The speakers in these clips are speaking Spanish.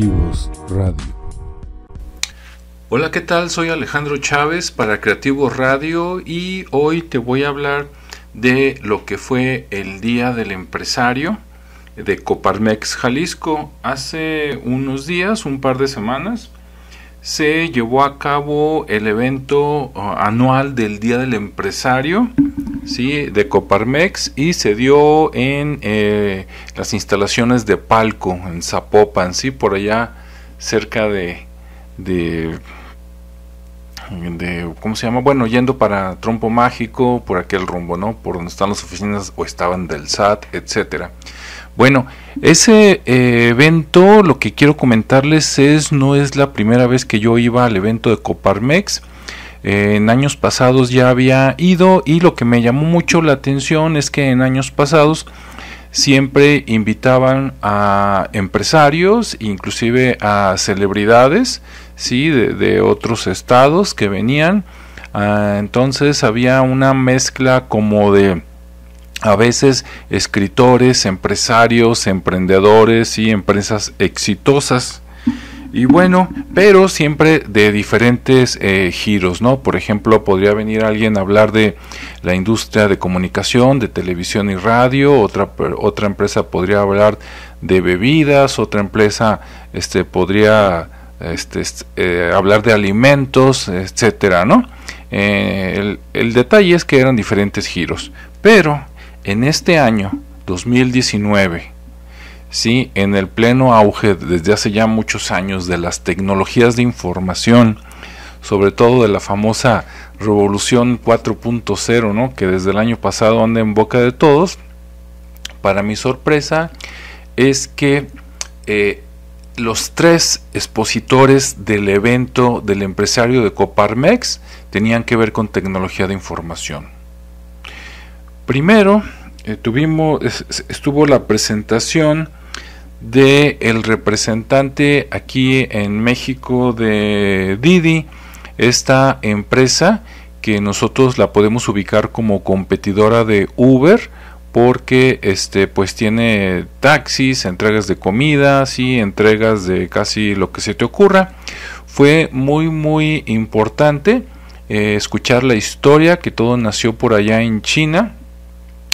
Creativos Radio. Hola, ¿qué tal? Soy Alejandro Chávez para Creativos Radio y hoy te voy a hablar de lo que fue el Día del Empresario de Coparmex Jalisco. Hace unos días, un par de semanas, se llevó a cabo el evento uh, anual del Día del Empresario ¿sí? de Coparmex y se dio en eh, las instalaciones de Palco, en Zapopan, ¿sí? por allá cerca de, de, de, ¿cómo se llama? Bueno, yendo para Trompo Mágico, por aquel rumbo, ¿no? Por donde están las oficinas o estaban del SAT, etcétera. Bueno, ese eh, evento, lo que quiero comentarles es, no es la primera vez que yo iba al evento de Coparmex. Eh, en años pasados ya había ido y lo que me llamó mucho la atención es que en años pasados siempre invitaban a empresarios, inclusive a celebridades, sí, de, otros estados que venían. Ah, entonces había una mezcla como de a veces escritores, empresarios, emprendedores y empresas exitosas. Y bueno, pero siempre de diferentes eh, giros, ¿no? Por ejemplo, podría venir alguien a hablar de la industria de comunicación, de televisión y radio, otra, otra empresa podría hablar de bebidas, otra empresa este, podría este, eh, hablar de alimentos, etcétera, ¿no? Eh, el, el detalle es que eran diferentes giros, pero en este año 2019, sí, en el pleno auge desde hace ya muchos años de las tecnologías de información, sobre todo de la famosa revolución 4.0, ¿no? que desde el año pasado anda en boca de todos, para mi sorpresa es que eh, los tres expositores del evento del empresario de Coparmex tenían que ver con tecnología de información. Primero eh, tuvimos estuvo la presentación de el representante aquí en México de Didi, esta empresa que nosotros la podemos ubicar como competidora de Uber porque este pues tiene taxis, entregas de comida, y entregas de casi lo que se te ocurra. Fue muy muy importante eh, escuchar la historia que todo nació por allá en China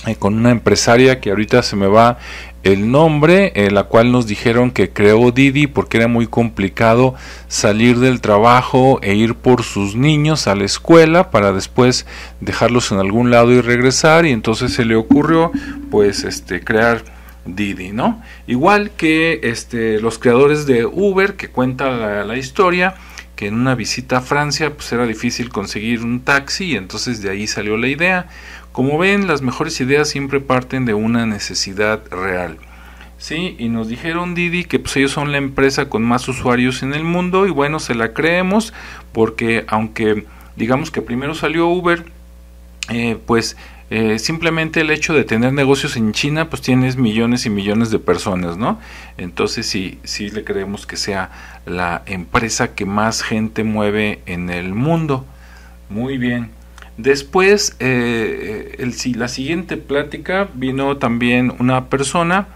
eh, con una empresaria que ahorita se me va el nombre, en la cual nos dijeron que creó Didi porque era muy complicado salir del trabajo e ir por sus niños a la escuela para después dejarlos en algún lado y regresar y entonces se le ocurrió pues este crear Didi, ¿no? Igual que este los creadores de Uber que cuenta la, la historia que en una visita a Francia pues era difícil conseguir un taxi y entonces de ahí salió la idea como ven, las mejores ideas siempre parten de una necesidad real. Sí, y nos dijeron Didi que pues ellos son la empresa con más usuarios en el mundo y bueno, se la creemos porque aunque digamos que primero salió Uber, eh, pues eh, simplemente el hecho de tener negocios en China, pues tienes millones y millones de personas, ¿no? Entonces sí, sí le creemos que sea la empresa que más gente mueve en el mundo. Muy bien. Después, eh, el, la siguiente plática vino también una persona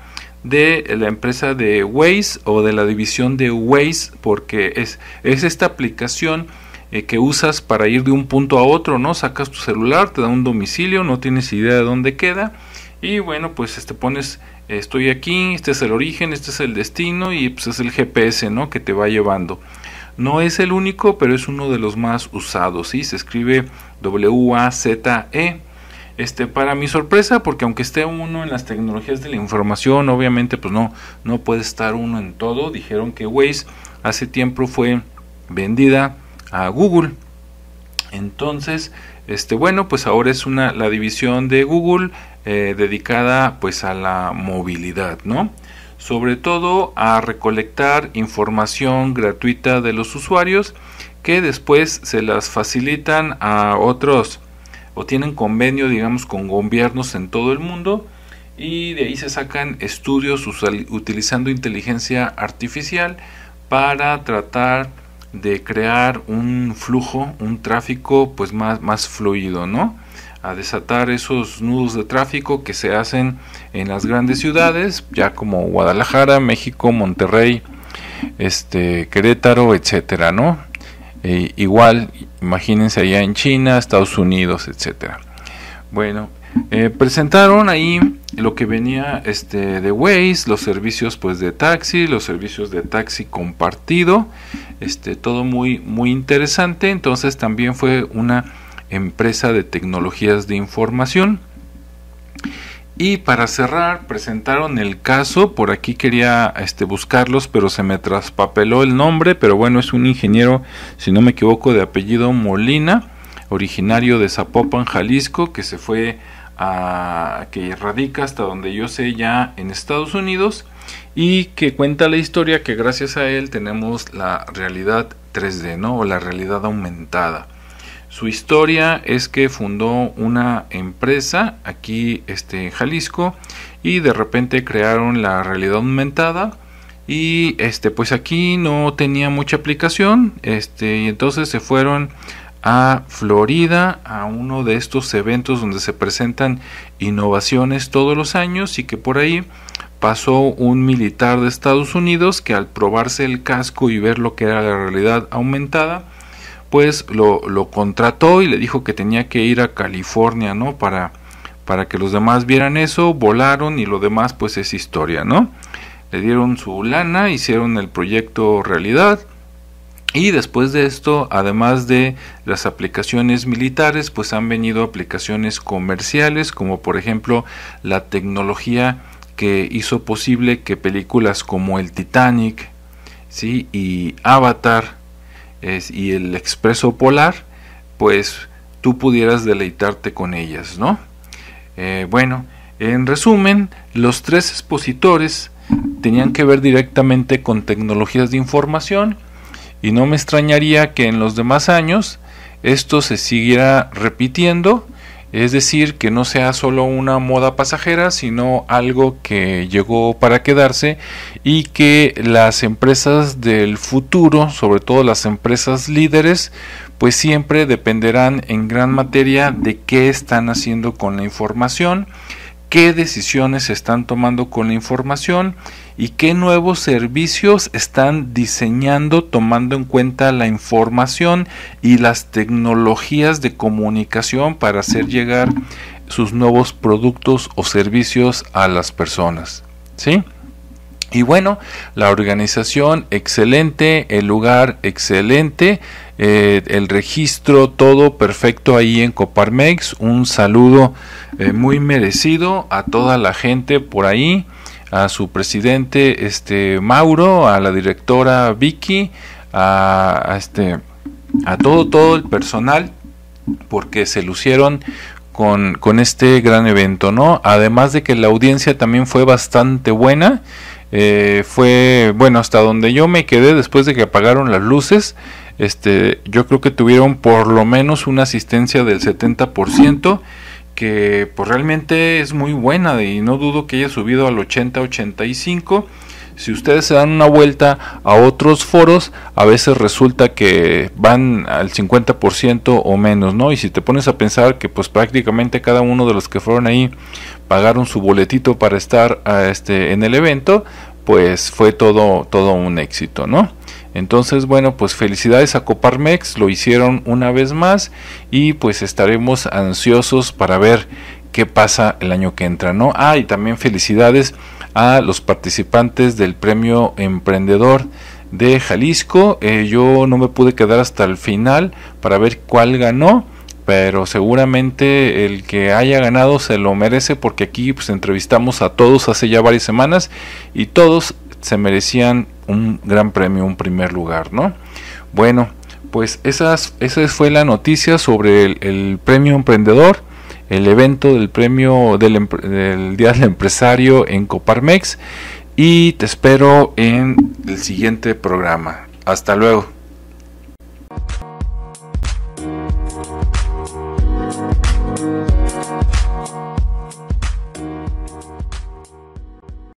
de la empresa de Waze o de la división de Waze, porque es, es esta aplicación eh, que usas para ir de un punto a otro, ¿no? Sacas tu celular, te da un domicilio, no tienes idea de dónde queda, y bueno, pues te este, pones, estoy aquí, este es el origen, este es el destino, y pues es el GPS, ¿no? Que te va llevando. No es el único, pero es uno de los más usados. ¿sí? Se escribe W-A-Z-E. Este, para mi sorpresa, porque aunque esté uno en las tecnologías de la información, obviamente pues no, no puede estar uno en todo. Dijeron que Waze hace tiempo fue vendida a Google. Entonces, este, bueno, pues ahora es una, la división de Google eh, dedicada pues a la movilidad, ¿no? Sobre todo a recolectar información gratuita de los usuarios que después se las facilitan a otros o tienen convenio digamos con gobiernos en todo el mundo y de ahí se sacan estudios utilizando inteligencia artificial para tratar de crear un flujo, un tráfico pues más, más fluido, ¿no? a desatar esos nudos de tráfico que se hacen en las grandes ciudades, ya como Guadalajara, México, Monterrey este Querétaro, etcétera, ¿no? E igual, imagínense allá en China, Estados Unidos, etcétera. Bueno, eh, presentaron ahí lo que venía este de Waze, los servicios pues de taxi, los servicios de taxi compartido, este todo muy muy interesante. Entonces también fue una empresa de tecnologías de información. Y para cerrar, presentaron el caso, por aquí quería este, buscarlos, pero se me traspapeló el nombre, pero bueno, es un ingeniero, si no me equivoco, de apellido Molina, originario de Zapopan, Jalisco, que se fue que radica hasta donde yo sé ya en Estados Unidos y que cuenta la historia que gracias a él tenemos la realidad 3D, ¿no? O la realidad aumentada. Su historia es que fundó una empresa aquí este, en Jalisco y de repente crearon la realidad aumentada y este pues aquí no tenía mucha aplicación este y entonces se fueron a Florida a uno de estos eventos donde se presentan innovaciones todos los años y que por ahí pasó un militar de Estados Unidos que al probarse el casco y ver lo que era la realidad aumentada pues lo, lo, contrató y le dijo que tenía que ir a California, ¿no? Para, para que los demás vieran eso, volaron y lo demás pues es historia, ¿no? Le dieron su lana, hicieron el proyecto realidad y después de esto, además de las aplicaciones militares, pues han venido aplicaciones comerciales, como por ejemplo la tecnología que hizo posible que películas como el Titanic, ¿sí? y Avatar, y el expreso polar, pues tú pudieras deleitarte con ellas, ¿no? Eh, bueno, en resumen, los tres expositores tenían que ver directamente con tecnologías de información y no me extrañaría que en los demás años esto se siguiera repitiendo es decir, que no sea solo una moda pasajera, sino algo que llegó para quedarse y que las empresas del futuro, sobre todo las empresas líderes, pues siempre dependerán en gran materia de qué están haciendo con la información, qué decisiones se están tomando con la información y qué nuevos servicios están diseñando tomando en cuenta la información y las tecnologías de comunicación para hacer llegar sus nuevos productos o servicios a las personas. ¿Sí? Y bueno, la organización excelente, el lugar excelente, eh, el registro todo perfecto ahí en Coparmex. Un saludo eh, muy merecido a toda la gente por ahí a su presidente este Mauro, a la directora Vicky, a, este a todo todo el personal porque se lucieron con, con, este gran evento, ¿no? Además de que la audiencia también fue bastante buena. Eh, fue bueno hasta donde yo me quedé después de que apagaron las luces este yo creo que tuvieron por lo menos una asistencia del 70% que pues realmente es muy buena y no dudo que haya subido al 80-85. Si ustedes se dan una vuelta a otros foros, a veces resulta que van al 50% o menos, ¿no? Y si te pones a pensar que pues prácticamente cada uno de los que fueron ahí pagaron su boletito para estar este, en el evento, pues fue todo, todo un éxito, ¿no? Entonces, bueno, pues felicidades a Coparmex, lo hicieron una vez más y pues estaremos ansiosos para ver qué pasa el año que entra, ¿no? Ah, y también felicidades a los participantes del premio emprendedor de Jalisco. Eh, yo no me pude quedar hasta el final para ver cuál ganó, pero seguramente el que haya ganado se lo merece porque aquí pues entrevistamos a todos hace ya varias semanas y todos se merecían un gran premio, un primer lugar, ¿no? Bueno, pues esas, esa fue la noticia sobre el, premio emprendedor, el evento del premio del, del, Día del Empresario en Coparmex y te espero en el siguiente programa. Hasta luego.